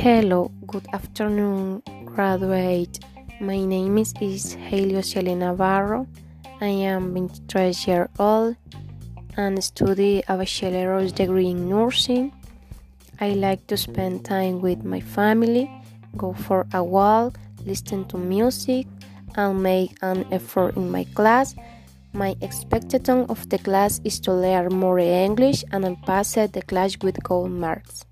Hello, good afternoon, graduate. My name is, is Helio Cieli Navarro. I am 23 years old and study a bachelor's degree in nursing. I like to spend time with my family, go for a walk, listen to music, and make an effort in my class. My expectation of the class is to learn more English and I'll pass the class with gold marks.